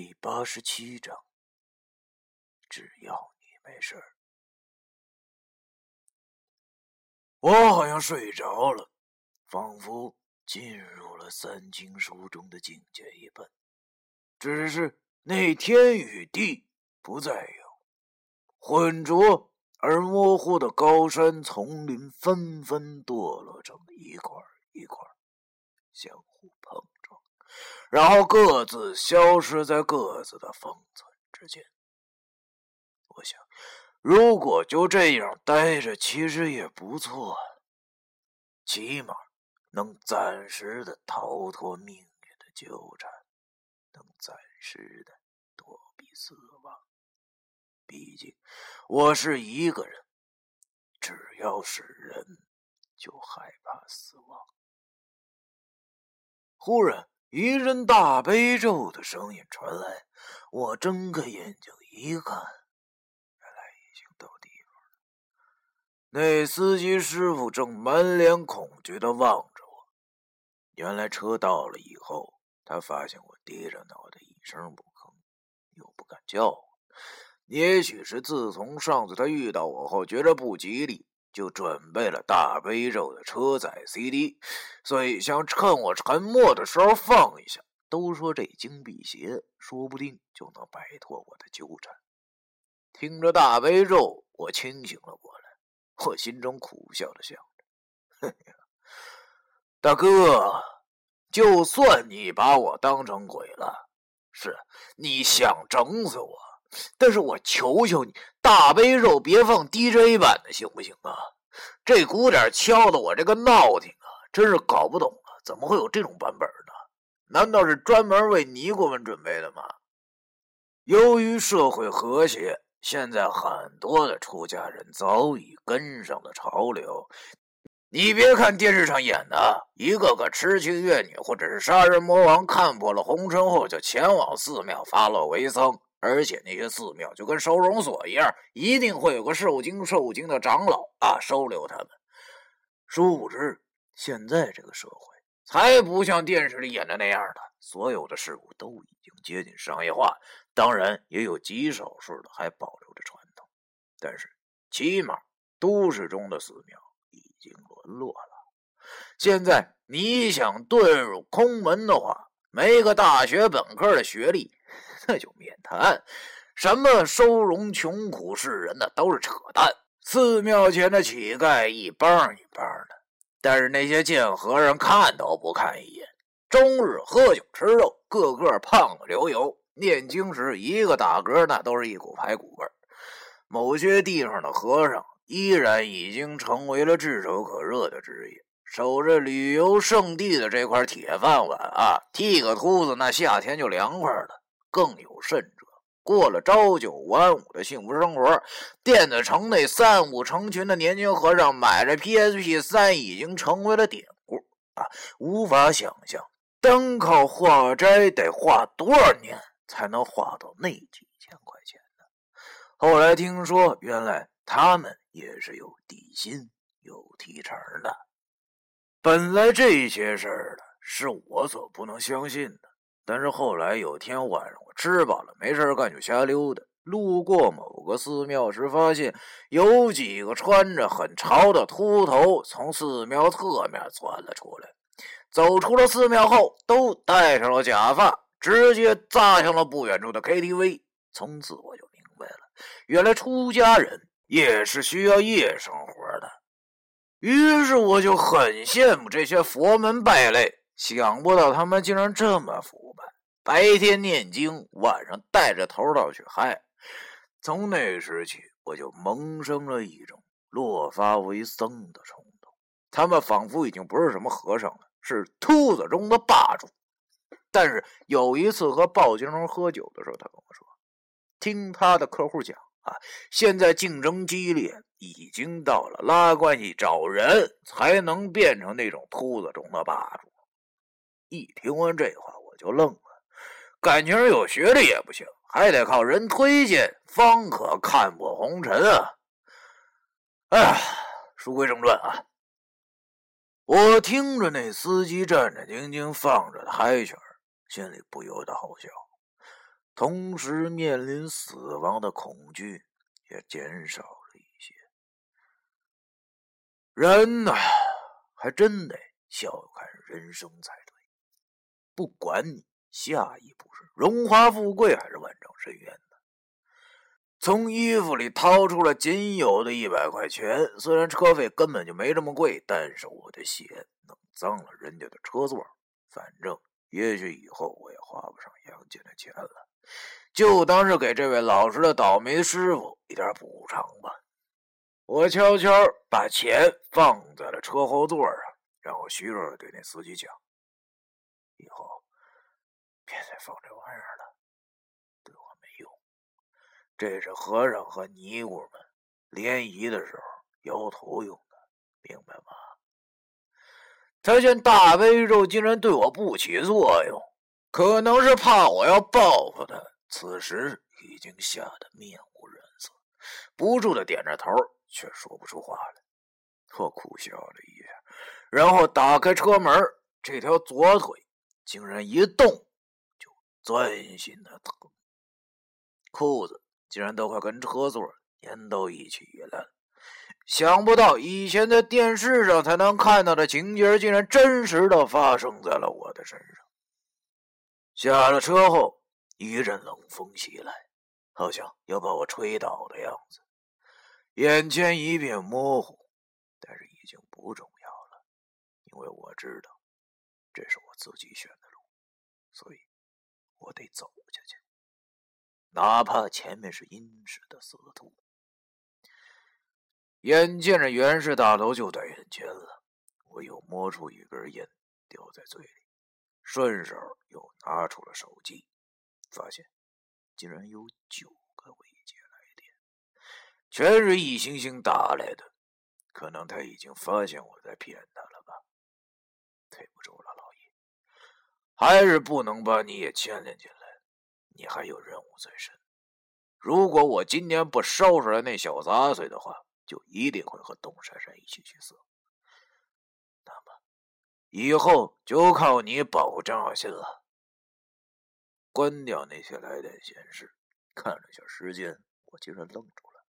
第八十七章，只要你没事儿。我好像睡着了，仿佛进入了三经书中的境界一般。只是那天与地不再有，浑浊而模糊的高山丛林纷纷堕落成一块一块，相互碰。然后各自消失在各自的封存之间。我想，如果就这样待着，其实也不错，起码能暂时的逃脱命运的纠缠，能暂时的躲避死亡。毕竟，我是一个人，只要是人，就害怕死亡。忽然。一阵大悲咒的声音传来，我睁开眼睛一看，原来已经到地方了。那司机师傅正满脸恐惧的望着我。原来车到了以后，他发现我低着脑袋一声不吭，又不敢叫我。也许是自从上次他遇到我后觉着不吉利。就准备了大悲咒的车载 CD，所以想趁我沉默的时候放一下。都说这经辟邪，说不定就能摆脱我的纠缠。听着大悲咒，我清醒了过来，我心中苦笑着想着：“大哥，就算你把我当成鬼了，是你想整死我。”但是我求求你，大悲咒别放 DJ 版的，行不行啊？这鼓点敲的我这个闹挺啊，真是搞不懂了，怎么会有这种版本呢？难道是专门为尼姑们准备的吗？由于社会和谐，现在很多的出家人早已跟上了潮流。你别看电视上演的一个个痴情怨女或者是杀人魔王，看破了红尘后就前往寺庙发落为僧。而且那些寺庙就跟收容所一样，一定会有个受惊受惊的长老啊，收留他们。殊不知，现在这个社会才不像电视里演的那样的，所有的事物都已经接近商业化。当然，也有极少数的还保留着传统，但是起码都市中的寺庙已经沦落了。现在你想遁入空门的话，没个大学本科的学历。那就免谈，什么收容穷苦世人的都是扯淡。寺庙前的乞丐一帮一帮的，但是那些贱和尚看都不看一眼，终日喝酒吃肉，个个胖的流油。念经时一个打嗝，那都是一股排骨味儿。某些地方的和尚依然已经成为了炙手可热的职业，守着旅游胜地的这块铁饭碗啊！剃个秃子，那夏天就凉快了。更有甚者，过了朝九晚五的幸福生活，电子城内三五成群的年轻和尚买着 PSP 三，已经成为了典故啊！无法想象，单靠化斋得化多少年才能化到那几千块钱呢？后来听说，原来他们也是有底薪、有提成的。本来这些事儿是我所不能相信的。但是后来有天晚上，我吃饱了没事干就瞎溜达，路过某个寺庙时，发现有几个穿着很潮的秃头从寺庙侧面钻了出来。走出了寺庙后，都戴上了假发，直接扎向了不远处的 KTV。从此我就明白了，原来出家人也是需要夜生活的。于是我就很羡慕这些佛门败类。想不到他们竟然这么腐败，白天念经，晚上带着头套去嗨。从那时起，我就萌生了一种落发为僧的冲动。他们仿佛已经不是什么和尚了，是秃子中的霸主。但是有一次和鲍金荣喝酒的时候，他跟我说，听他的客户讲啊，现在竞争激烈，已经到了拉关系找人才能变成那种秃子中的霸主。一听完这话，我就愣了。感情有学历也不行，还得靠人推荐，方可看破红尘啊！哎，书归正传啊，我听着那司机战战兢兢放着的嗨曲心里不由得好笑。同时面临死亡的恐惧也减少了一些。人呐，还真得笑看人生才。不管你下一步是荣华富贵还是万丈深渊呢，从衣服里掏出了仅有的一百块钱。虽然车费根本就没这么贵，但是我的鞋弄脏了人家的车座。反正也许以后我也花不上杨戬的钱了，就当是给这位老实的倒霉师傅一点补偿吧。我悄悄把钱放在了车后座上，然后虚弱的对那司机讲：“以后别再放这玩意儿了，对我没用。这是和尚和尼姑们联谊的时候摇头用的，明白吗？”他见大悲咒竟然对我不起作用，可能是怕我要报复他，此时已经吓得面无人色，不住的点着头。却说不出话来，我苦笑了一下，然后打开车门，这条左腿竟然一动就钻心的疼，裤子竟然都快跟车座粘到一起了。想不到以前在电视上才能看到的情节，竟然真实的发生在了我的身上。下了车后，一阵冷风袭来，好像要把我吹倒的样子。眼前一片模糊，但是已经不重要了，因为我知道这是我自己选，所以我得走下去，哪怕前面是阴湿的死土。眼见着袁氏大楼就在眼前了，我又摸出一根烟，叼在嘴里，顺手又拿出了手机，发现竟然有九个未接来电。全是一星星打来的，可能他已经发现我在骗他了吧？对不住了，还是不能把你也牵连进来。你还有任务在身，如果我今天不收拾了那小杂碎的话，就一定会和董珊珊一起去死。那么，以后就靠你保护张小新了。关掉那些来电显示，看了下时间，我竟然愣住了。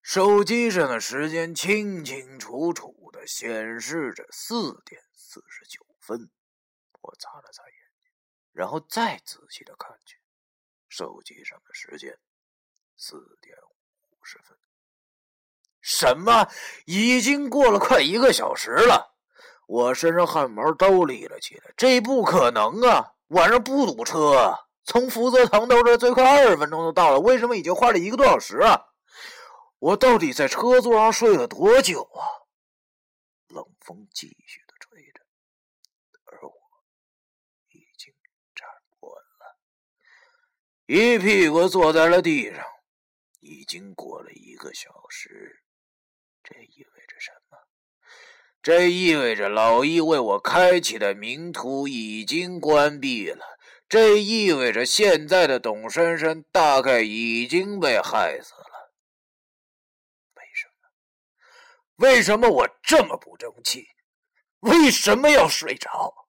手机上的时间清清楚楚的显示着四点四十九分，我擦了擦眼睛，然后再仔细的看去，手机上的时间四点五十分。什么？已经过了快一个小时了！我身上汗毛都立了起来。这不可能啊！晚上不堵车，从福泽堂到这最快二十分钟就到了，为什么已经花了一个多小时啊？我到底在车座上睡了多久啊？冷风继续的吹着，而我已经站不稳了，一屁股坐在了地上。已经过了一个小时，这意味着什么？这意味着老易为我开启的名图已经关闭了。这意味着现在的董珊珊大概已经被害死了。为什么为什么我这么不争气？为什么要睡着？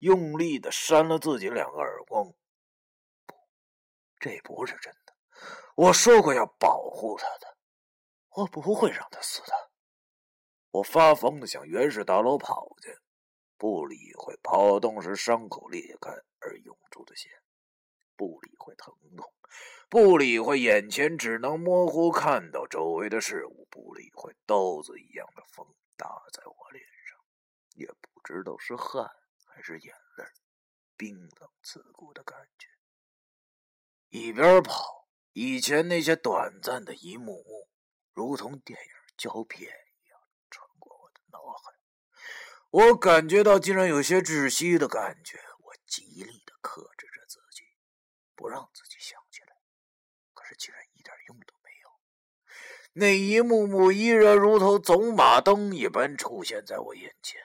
用力的扇了自己两个耳光。这不是真的。我说过要保护他的，我不会让他死的。我发疯的向原始大楼跑去，不理会跑动时伤口裂开而涌出的血，不理会疼痛。不理会眼前只能模糊看到周围的事物，不理会刀子一样的风打在我脸上，也不知道是汗还是眼泪，冰冷刺骨的感觉。一边跑，以前那些短暂的一幕幕，如同电影胶片一样穿过我的脑海。我感觉到竟然有些窒息的感觉，我极力的克制着自己，不让自己想起来。可是竟然一点用都没有，那一幕幕依然如同走马灯一般出现在我眼前。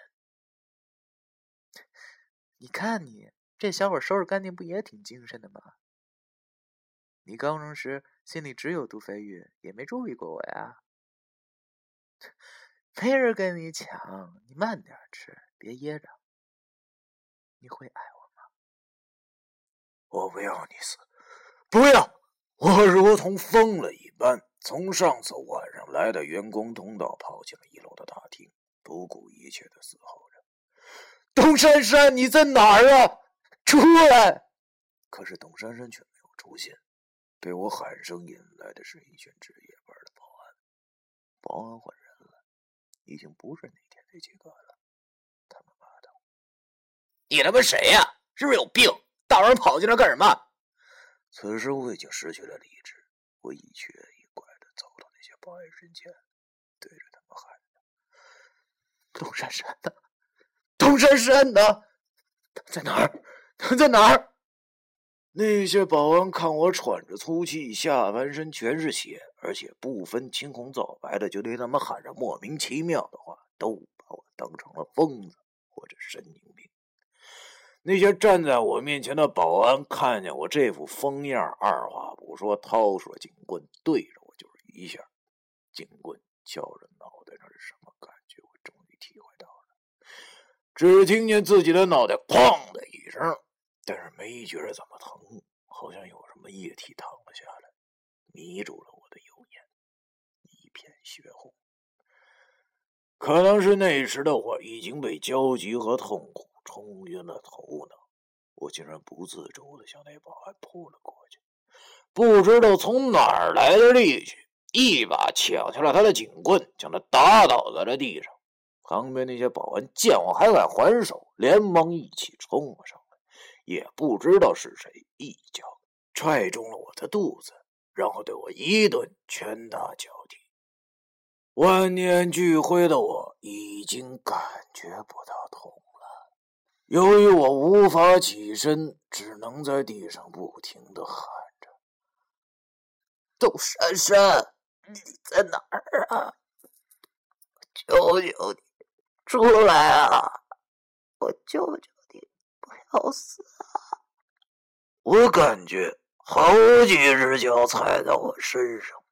你看你这小伙收拾干净，不也挺精神的吗？你高中时心里只有杜飞宇，也没注意过我呀。没人跟你抢，你慢点吃，别噎着。你会爱我吗？我不要你死，不要！我如同疯了一般，从上次晚上来的员工通道跑进了一楼的大厅，不顾一切的嘶吼着：“董珊珊，你在哪儿啊？出来！”可是董珊珊却没有出现，被我喊声引来的是一群值夜班的保安。保安换人了，已经不是那天那几个了。他们骂道：“你他妈谁呀？是不是有病？”大晚上跑进来干什么？此时我已经失去了理智，我一瘸一拐的走到那些保安身前，对着他们喊着：“董珊珊呢？董珊珊呢？他在哪儿？他在哪儿？”那些保安看我喘着粗气，下半身全是血，而且不分青红皂白的就对他们喊着莫名其妙的话，都把我当成了疯子或者神经病。那些站在我面前的保安看见我这副疯样，二话不说，掏出了警棍，对着我就是一下。警棍敲着脑袋，那是什么感觉？我终于体会到了。只听见自己的脑袋“哐”的一声，但是没觉得怎么疼，好像有什么液体淌了下来，迷住了我的右眼，一片血红。可能是那时的我已经被焦急和痛苦。冲晕了头脑，我竟然不自主的向那保安扑了过去，不知道从哪儿来的力气，一把抢下了他的警棍，将他打倒在了地上。旁边那些保安见我还敢还手，连忙一起冲了上来，也不知道是谁一脚踹中了我的肚子，然后对我一顿拳打脚踢。万念俱灰的我已经感觉不到痛了。由于我无法起身，只能在地上不停的喊着：“董珊珊，你在哪儿啊？求求你出来啊！我求求好死啊！”我感觉好几只脚踩在我身上，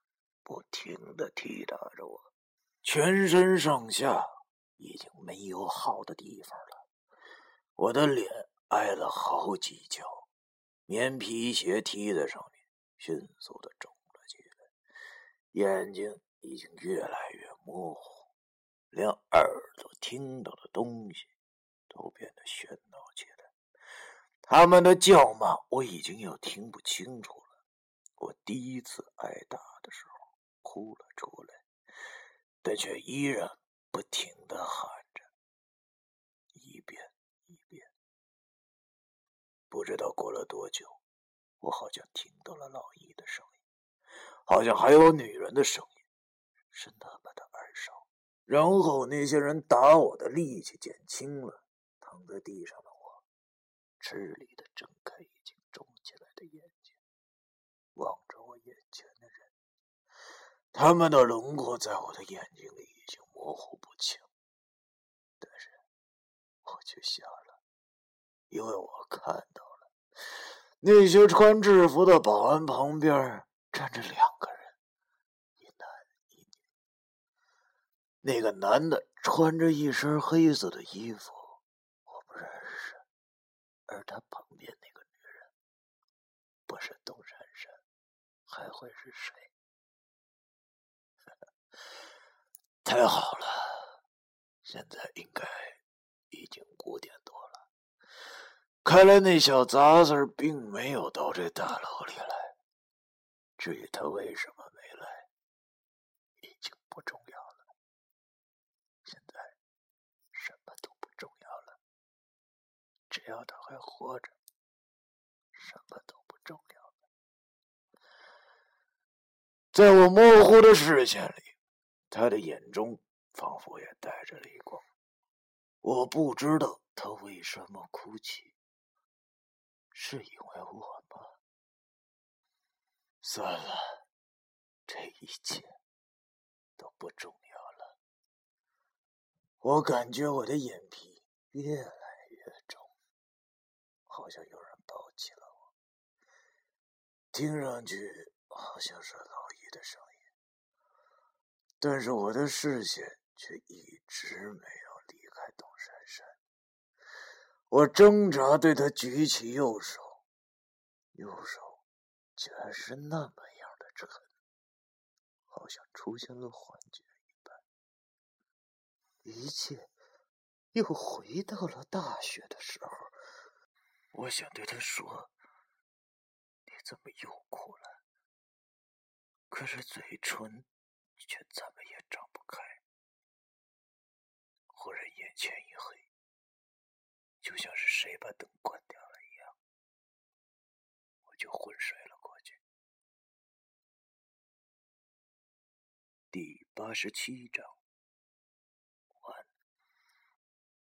不停的踢打着我，全身上下已经没有好的地方了。我的脸挨了好几脚，棉皮鞋踢在上面，迅速的肿了起来，眼睛已经越来越模糊，连耳朵听到的东西都变得喧闹起来。他们的叫骂我已经要听不清楚了。我第一次挨打的时候哭了出来，但却依然不停的喊着，一遍一遍。不知道过了多久，我好像听到了老易的声音，好像还有女人的声音，是那么的耳熟。然后那些人打我的力气减轻了，躺在地上的我，吃力的睁开已经肿起来的眼睛，望着我眼前的人。他们的轮廓在我的眼睛里已经模糊不清，但是我却笑了。因为我看到了，那些穿制服的保安旁边站着两个人，一男一女。那个男的穿着一身黑色的衣服，而他旁边那个女人，不是董珊珊，还会是谁？太好了，现在应该已经五点多了。看来那小杂碎并没有到这大楼里来。至于他为什么没来，已经不重要了。现在什么都不重要了，只要他还活着，什么都不重要了。在我模糊的视线里，他的眼中仿佛也带着泪光。我不知道他为什么哭泣。是因为我吗？算了，这一切都不重要了。我感觉我的眼皮越来越重，好像有人抱起了我。听上去好像是老易的声音，但是我的视线却一直没有离开董珊珊。我挣扎，对他举起右手，右手竟然是那么样的沉，好像出现了幻觉一般。一切又回到了大学的时候。我想对他说：“你怎么又哭了？”可是嘴唇却怎么也张不开。忽然眼前一黑，就像是谁把灯关掉了一样，我就昏睡了过去。第八十七章。